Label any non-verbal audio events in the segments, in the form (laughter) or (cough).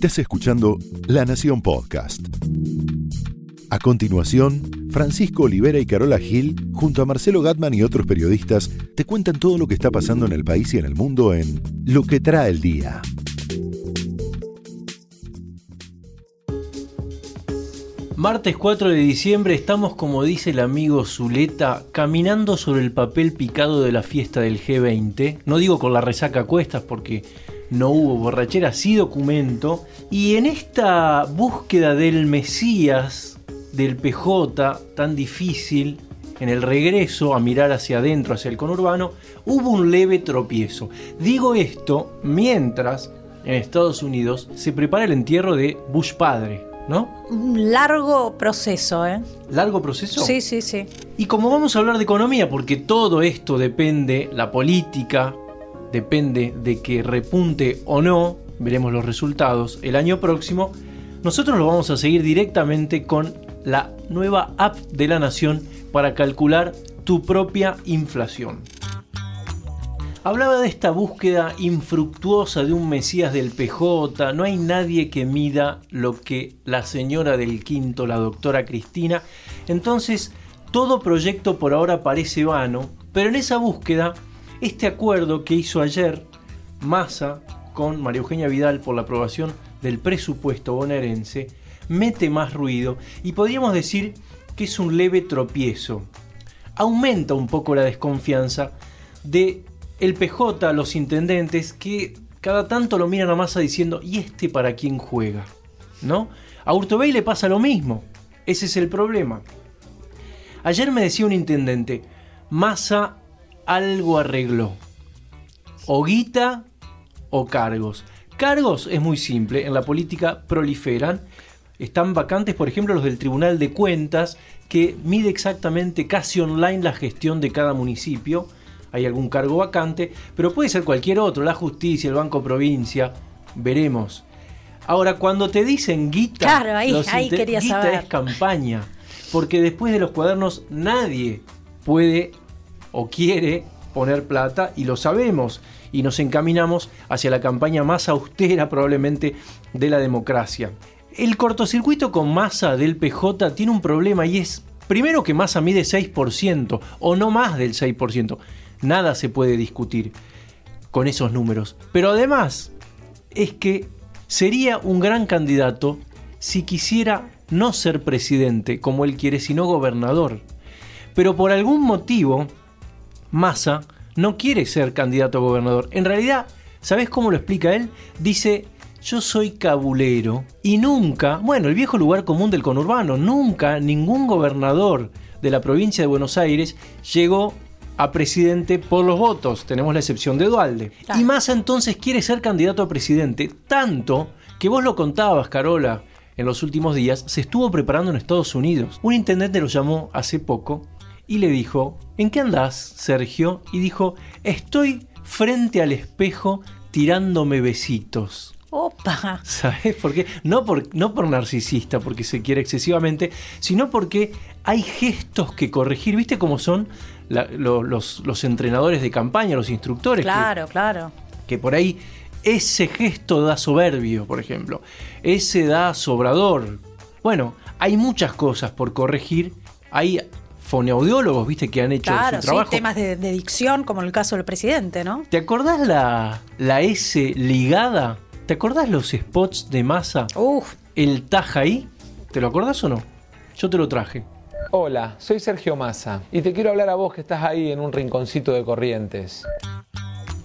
Estás escuchando La Nación Podcast. A continuación, Francisco Olivera y Carola Gil, junto a Marcelo Gatman y otros periodistas, te cuentan todo lo que está pasando en el país y en el mundo en Lo que trae el día. Martes 4 de diciembre estamos, como dice el amigo Zuleta, caminando sobre el papel picado de la fiesta del G20. No digo con la resaca a cuestas porque no hubo borrachera, sí documento. Y en esta búsqueda del Mesías, del PJ, tan difícil, en el regreso a mirar hacia adentro, hacia el conurbano, hubo un leve tropiezo. Digo esto mientras en Estados Unidos se prepara el entierro de Bush padre. ¿no? Un largo proceso, ¿eh? ¿Largo proceso? Sí, sí, sí. Y como vamos a hablar de economía, porque todo esto depende, la política, depende de que repunte o no, veremos los resultados el año próximo, nosotros lo vamos a seguir directamente con la nueva app de la Nación para calcular tu propia inflación. Hablaba de esta búsqueda infructuosa de un Mesías del PJ, no hay nadie que mida lo que la señora del quinto, la doctora Cristina, entonces todo proyecto por ahora parece vano, pero en esa búsqueda, este acuerdo que hizo ayer Massa con María Eugenia Vidal por la aprobación del presupuesto bonaerense, mete más ruido y podríamos decir que es un leve tropiezo. Aumenta un poco la desconfianza de el PJ, los intendentes, que cada tanto lo miran a Massa diciendo, ¿y este para quién juega? ¿No? A Urtubey le pasa lo mismo. Ese es el problema. Ayer me decía un intendente, Massa algo arregló. O guita o cargos. Cargos es muy simple, en la política proliferan. Están vacantes, por ejemplo, los del Tribunal de Cuentas, que mide exactamente casi online la gestión de cada municipio hay algún cargo vacante, pero puede ser cualquier otro, la justicia, el Banco Provincia, veremos. Ahora, cuando te dicen guita, claro, ahí, quería guita es campaña, porque después de los cuadernos nadie puede o quiere poner plata y lo sabemos y nos encaminamos hacia la campaña más austera probablemente de la democracia. El cortocircuito con masa del PJ tiene un problema y es primero que masa mide 6% o no más del 6%. Nada se puede discutir con esos números. Pero además es que sería un gran candidato si quisiera no ser presidente como él quiere, sino gobernador. Pero por algún motivo, Massa no quiere ser candidato a gobernador. En realidad, ¿sabes cómo lo explica él? Dice, yo soy cabulero y nunca, bueno, el viejo lugar común del conurbano, nunca ningún gobernador de la provincia de Buenos Aires llegó a presidente por los votos. Tenemos la excepción de Dualde. Y Massa entonces quiere ser candidato a presidente, tanto que vos lo contabas, Carola, en los últimos días, se estuvo preparando en Estados Unidos. Un intendente lo llamó hace poco y le dijo, ¿en qué andás, Sergio? Y dijo, estoy frente al espejo tirándome besitos. Opa. (laughs) ¿Sabes por qué? No por, no por narcisista, porque se quiere excesivamente, sino porque hay gestos que corregir. ¿Viste cómo son los, entrenadores de campaña, los instructores. Claro, claro. Que por ahí ese gesto da soberbio, por ejemplo. Ese da sobrador. Bueno, hay muchas cosas por corregir. Hay foneaudiólogos, viste, que han hecho claro, su trabajo. Sí, temas de, dicción, como en el caso del presidente, ¿no? ¿Te acordás la, la S ligada? ¿Te acordás los spots de masa? Uf. El taja ahí. ¿Te lo acordás o no? Yo te lo traje. Hola, soy Sergio Massa y te quiero hablar a vos que estás ahí en un rinconcito de Corrientes.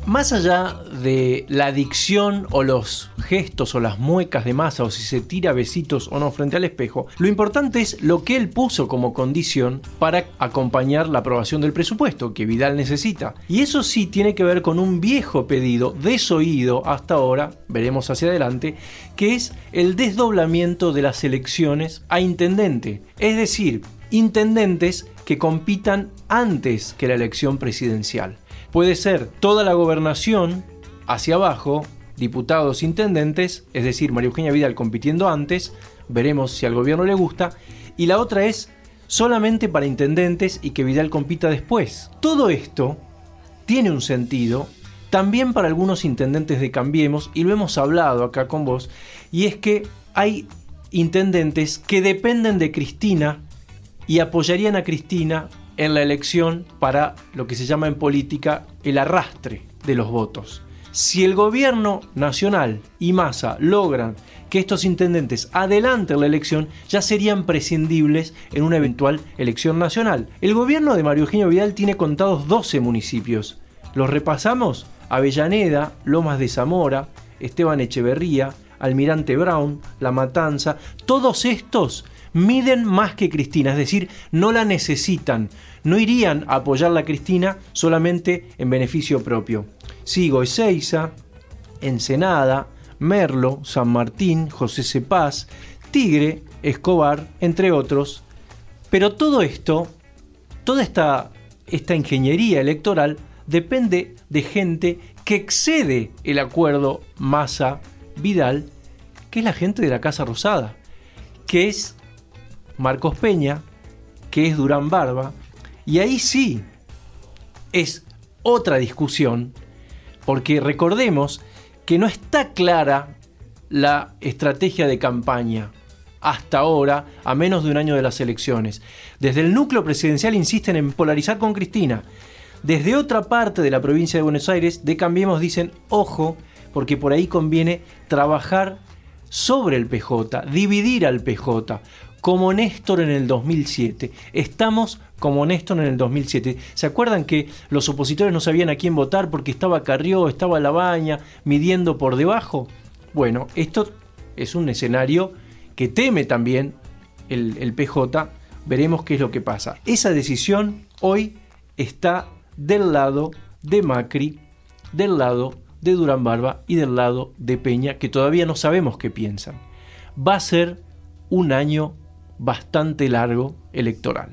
Más allá de la dicción o los gestos o las muecas de masa o si se tira besitos o no frente al espejo, lo importante es lo que él puso como condición para acompañar la aprobación del presupuesto que Vidal necesita. Y eso sí tiene que ver con un viejo pedido desoído hasta ahora, veremos hacia adelante, que es el desdoblamiento de las elecciones a intendente. Es decir, intendentes que compitan antes que la elección presidencial. Puede ser toda la gobernación hacia abajo, diputados, intendentes, es decir, María Eugenia Vidal compitiendo antes, veremos si al gobierno le gusta, y la otra es solamente para intendentes y que Vidal compita después. Todo esto tiene un sentido también para algunos intendentes de Cambiemos, y lo hemos hablado acá con vos, y es que hay intendentes que dependen de Cristina y apoyarían a Cristina en la elección para lo que se llama en política el arrastre de los votos. Si el gobierno nacional y Massa logran que estos intendentes adelanten la elección, ya serían prescindibles en una eventual elección nacional. El gobierno de Mario Eugenio Vidal tiene contados 12 municipios. ¿Los repasamos? Avellaneda, Lomas de Zamora, Esteban Echeverría, Almirante Brown, La Matanza, todos estos miden más que Cristina, es decir, no la necesitan, no irían a apoyar a Cristina solamente en beneficio propio. Sigo Ezeiza, Ensenada, Merlo, San Martín, José Cepaz, Tigre, Escobar, entre otros. Pero todo esto, toda esta, esta ingeniería electoral depende de gente que excede el acuerdo Massa-Vidal, que es la gente de la Casa Rosada, que es Marcos Peña, que es Durán Barba, y ahí sí es otra discusión porque recordemos que no está clara la estrategia de campaña hasta ahora, a menos de un año de las elecciones. Desde el núcleo presidencial insisten en polarizar con Cristina. Desde otra parte de la provincia de Buenos Aires, de Cambiemos dicen, ojo, porque por ahí conviene trabajar sobre el PJ, dividir al PJ, como Néstor en el 2007. Estamos como Néstor en el 2007. ¿Se acuerdan que los opositores no sabían a quién votar porque estaba Carrió, estaba La Baña, midiendo por debajo? Bueno, esto es un escenario que teme también el, el PJ. Veremos qué es lo que pasa. Esa decisión hoy está del lado de Macri, del lado de Durán Barba y del lado de Peña, que todavía no sabemos qué piensan. Va a ser un año bastante largo electoral.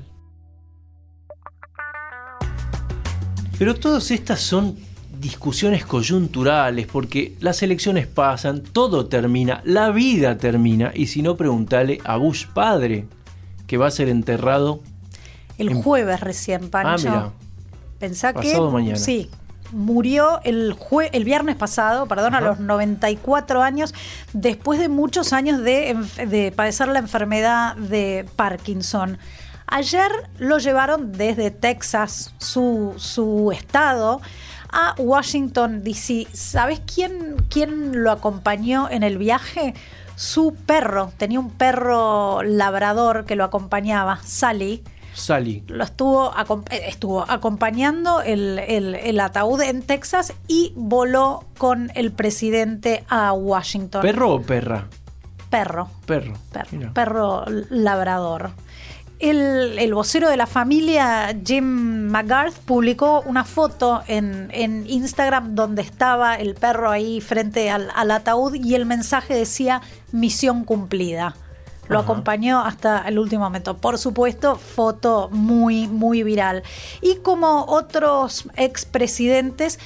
Pero todas estas son discusiones coyunturales porque las elecciones pasan, todo termina, la vida termina y si no preguntale a Bush padre que va a ser enterrado el jueves recién, Pancho. Ah, mira. Pensá Pasado que mañana. sí, murió el, el viernes pasado, perdón, a los 94 años, después de muchos años de, padecer la enfermedad de Parkinson. Ayer lo llevaron desde Texas, su, su estado, a Washington, D.C. ¿Sabes quién, quién lo acompañó en el viaje? Su perro, tenía un perro labrador que lo acompañaba, Sally Sally. Lo estuvo, estuvo acompañando el, ataúd en Texas y voló con el presidente a Washington. ¿Perro o perra? Perro. Perro. Perro, perro labrador. El, vocero de la familia, Jim McGarth, publicó una foto en, Instagram donde estaba el perro ahí frente al, al ataúd y el mensaje decía misión cumplida. Lo acompañó hasta el último momento. Por supuesto, foto muy, muy viral. Y como otros expresidentes,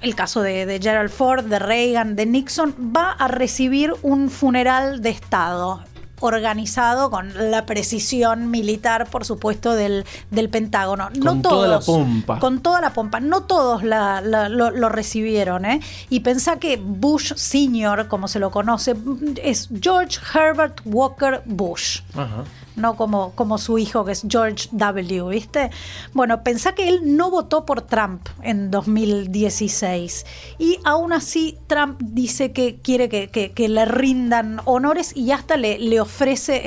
el caso de, de, Gerald Ford, de Reagan, de Nixon, va a recibir un funeral de Estado organizado con la precisión militar, por supuesto, del, del Pentágono. Con no toda la pompa. Con toda la pompa. No todos lo, recibieron. ¿eh? Y pensá que Bush Sr., como se lo conoce, es George Herbert Walker Bush. Ajá no como, como su hijo que es George W., ¿viste? Bueno, pensá que él no votó por Trump en 2016 y aún así Trump dice que quiere que, le rindan honores y hasta le, le ofrece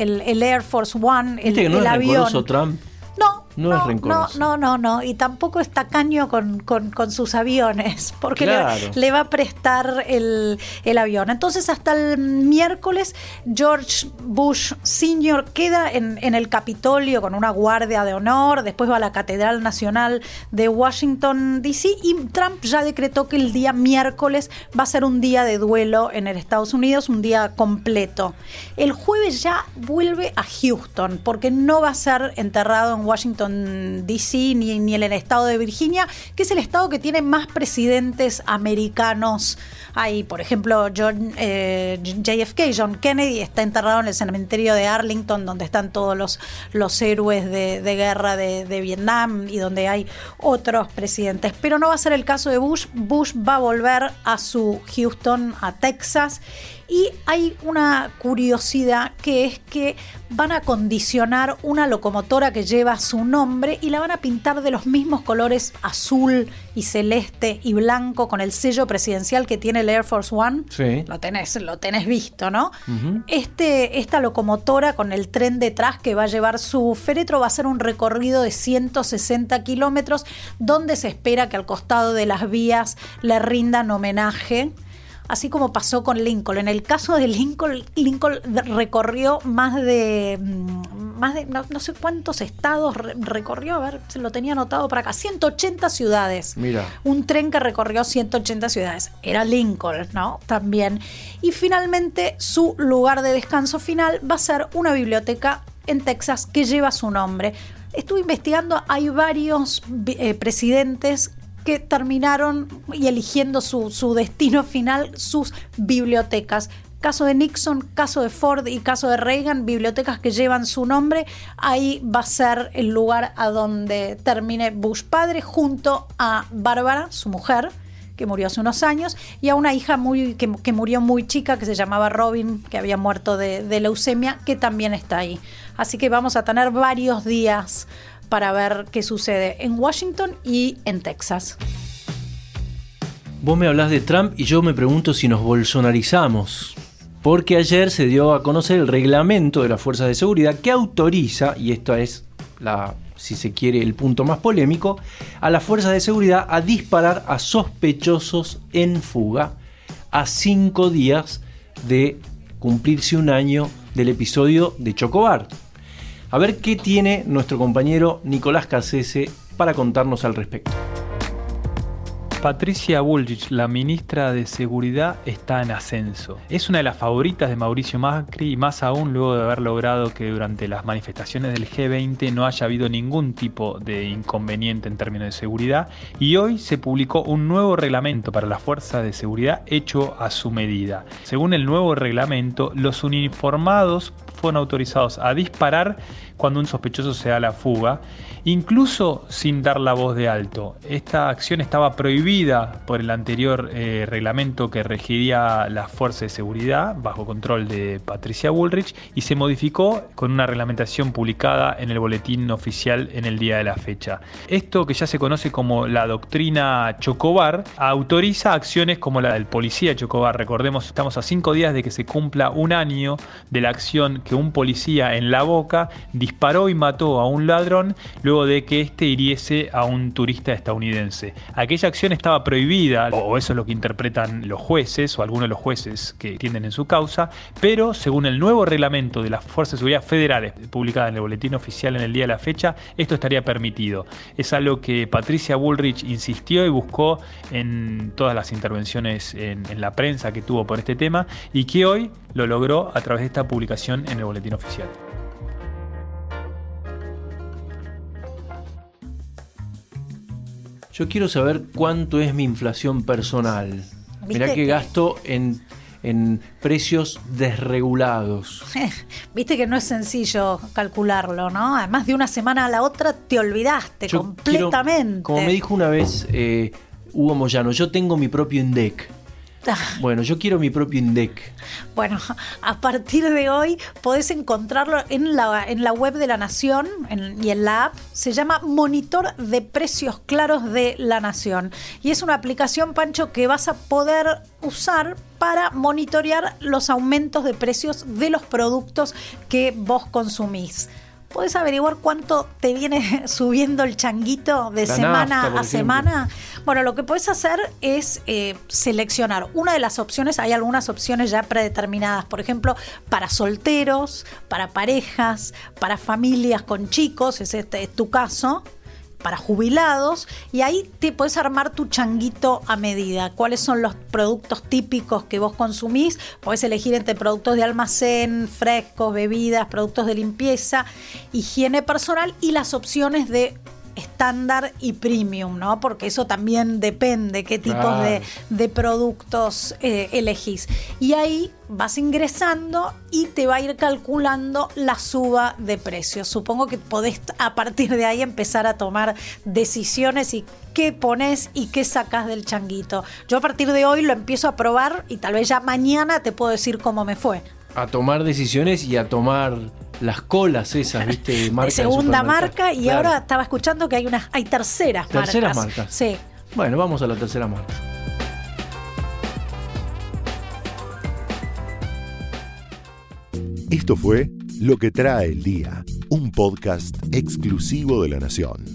el, Air Force One, el, que no el es avión. Trump? No, no, no, es rencoroso. No, no, no, Y tampoco es tacaño con, con, sus aviones, (laughs) porque le, va a prestar el, avión. Entonces, hasta el miércoles, George Bush Sr. queda en, en, el Capitolio con una guardia de honor, después va a la Catedral Nacional de Washington, D.C. y Trump ya decretó que el día miércoles va a ser un día de duelo en el Estados Unidos, un día completo. El jueves ya vuelve a Houston, porque no va a ser enterrado en Washington D.C., ni, ni en el estado de Virginia, que es el estado que tiene más presidentes americanos. Hay, por ejemplo, John, eh, JFK, John Kennedy, está enterrado en el cementerio de Arlington, donde están todos los, los héroes de, guerra de, de Vietnam y donde hay otros presidentes. Pero no va a ser el caso de Bush. Bush va a volver a su Houston, a Texas y hay una curiosidad que es que van a condicionar una locomotora que lleva su nombre y la van a pintar de los mismos colores azul y celeste y blanco con el sello presidencial que tiene el Air Force One. Sí. Lo tenés, lo tenés visto, ¿no? este, esta locomotora con el tren detrás que va a llevar su féretro va a ser un recorrido de 160 kilómetros donde se espera que al costado de las vías le rindan homenaje así como pasó con Lincoln. En el caso de Lincoln, Lincoln recorrió más de, mm, más de no, sé cuántos estados recorrió, a ver, se lo tenía anotado para acá, 180 ciudades. Mira. Un tren que recorrió 180 ciudades. Era Lincoln, ¿no? También. Y finalmente su lugar de descanso final va a ser una biblioteca en Texas que lleva su nombre. Estuve investigando, hay varios eh, presidentes que terminaron y eligiendo su, destino final, sus bibliotecas caso de Nixon, caso de Ford y caso de Reagan, bibliotecas que llevan su nombre, ahí va a ser el lugar a donde termine Bush padre, junto a Bárbara, su mujer, que murió hace unos años, y a una hija muy, que, murió muy chica, que se llamaba Robin, que había muerto de leucemia, que también está ahí. Así que vamos a tener varios días para ver qué sucede en Washington y en Texas. Vos me hablas de Trump y yo me pregunto si nos bolsonarizamos. Porque ayer se dio a conocer el reglamento de las fuerzas de seguridad que autoriza, y esto es la, si se quiere, el punto más polémico, a las fuerzas de seguridad a disparar a sospechosos en fuga a cinco días de cumplirse un año del episodio de Chocobar. A ver qué tiene nuestro compañero Nicolás Cassese para contarnos al respecto. Patricia Bullrich, la ministra de Seguridad, está en ascenso. Es una de las favoritas de Mauricio Macri y más aún luego de haber logrado que durante las manifestaciones del G20 no haya habido ningún tipo de inconveniente en términos de seguridad y hoy se publicó un nuevo reglamento para las fuerzas de seguridad hecho a su medida. Según el nuevo reglamento, los uniformados fueron autorizados a disparar cuando un sospechoso se da la fuga, incluso sin dar la voz de alto. Esta acción estaba prohibida por el anterior eh, reglamento que regiría las fuerzas de seguridad bajo control de Patricia Bullrich y se modificó con una reglamentación publicada en el boletín oficial en el día de la fecha. Esto que ya se conoce como la doctrina Chocobar autoriza acciones como la del policía Chocobar. Recordemos, estamos a cinco días de que se cumpla un año de la acción que un policía en la boca disparó y mató a un ladrón luego de que éste hiriese a un turista estadounidense. Aquella acción estaba prohibida, o eso es lo que interpretan los jueces o algunos de los jueces que tienden en su causa, pero según el nuevo reglamento de las Fuerzas de Seguridad Federales, publicado en el boletín oficial en el día de la fecha, esto estaría permitido. Es algo que Patricia Bullrich insistió y buscó en todas las intervenciones en, en la prensa que tuvo por este tema y que hoy lo logró a través de esta publicación en el boletín oficial. Yo quiero saber cuánto es mi inflación personal. Mirá que gasto en, en precios desregulados. (laughs) Viste que no es sencillo calcularlo, ¿no? Además de una semana a la otra te olvidaste completamente. como me dijo una vez eh, Hugo Moyano, yo tengo mi propio INDEC. Bueno, yo quiero mi propio INDEC. Bueno, a partir de hoy podés encontrarlo en la, en la web de la Nación y en la app. Se llama Monitor de Precios Claros de la Nación. Y es una aplicación, Pancho, que vas a poder usar para monitorear los aumentos de precios de los productos que vos consumís. ¿Puedes averiguar cuánto te viene (laughs) subiendo el changuito de semana a semana? Bueno, lo que puedes hacer es eh, seleccionar una de las opciones. Hay algunas opciones ya predeterminadas, por ejemplo, para solteros, para parejas, para familias con chicos, ese es tu caso para jubilados y ahí te puedes armar tu changuito a medida. ¿Cuáles son los productos típicos que vos consumís? Puedes elegir entre productos de almacén, frescos, bebidas, productos de limpieza, higiene personal y las opciones de estándar y premium, ¿no? Porque eso también depende qué tipos de, productos eh, elegís. Y ahí vas ingresando y te va a ir calculando la suba de precios. Supongo que podés a partir de ahí empezar a tomar decisiones y qué pones y qué sacas del changuito. Yo a partir de hoy lo empiezo a probar y tal vez ya mañana te puedo decir cómo me fue. A tomar decisiones y a tomar las colas esas, (laughs) ¿viste? de segunda marca y ahora estaba escuchando que hay unas hay terceras, terceras marcas. Sí. Bueno, vamos a la tercera marca. Esto fue Lo que trae el día, un podcast exclusivo de La Nación.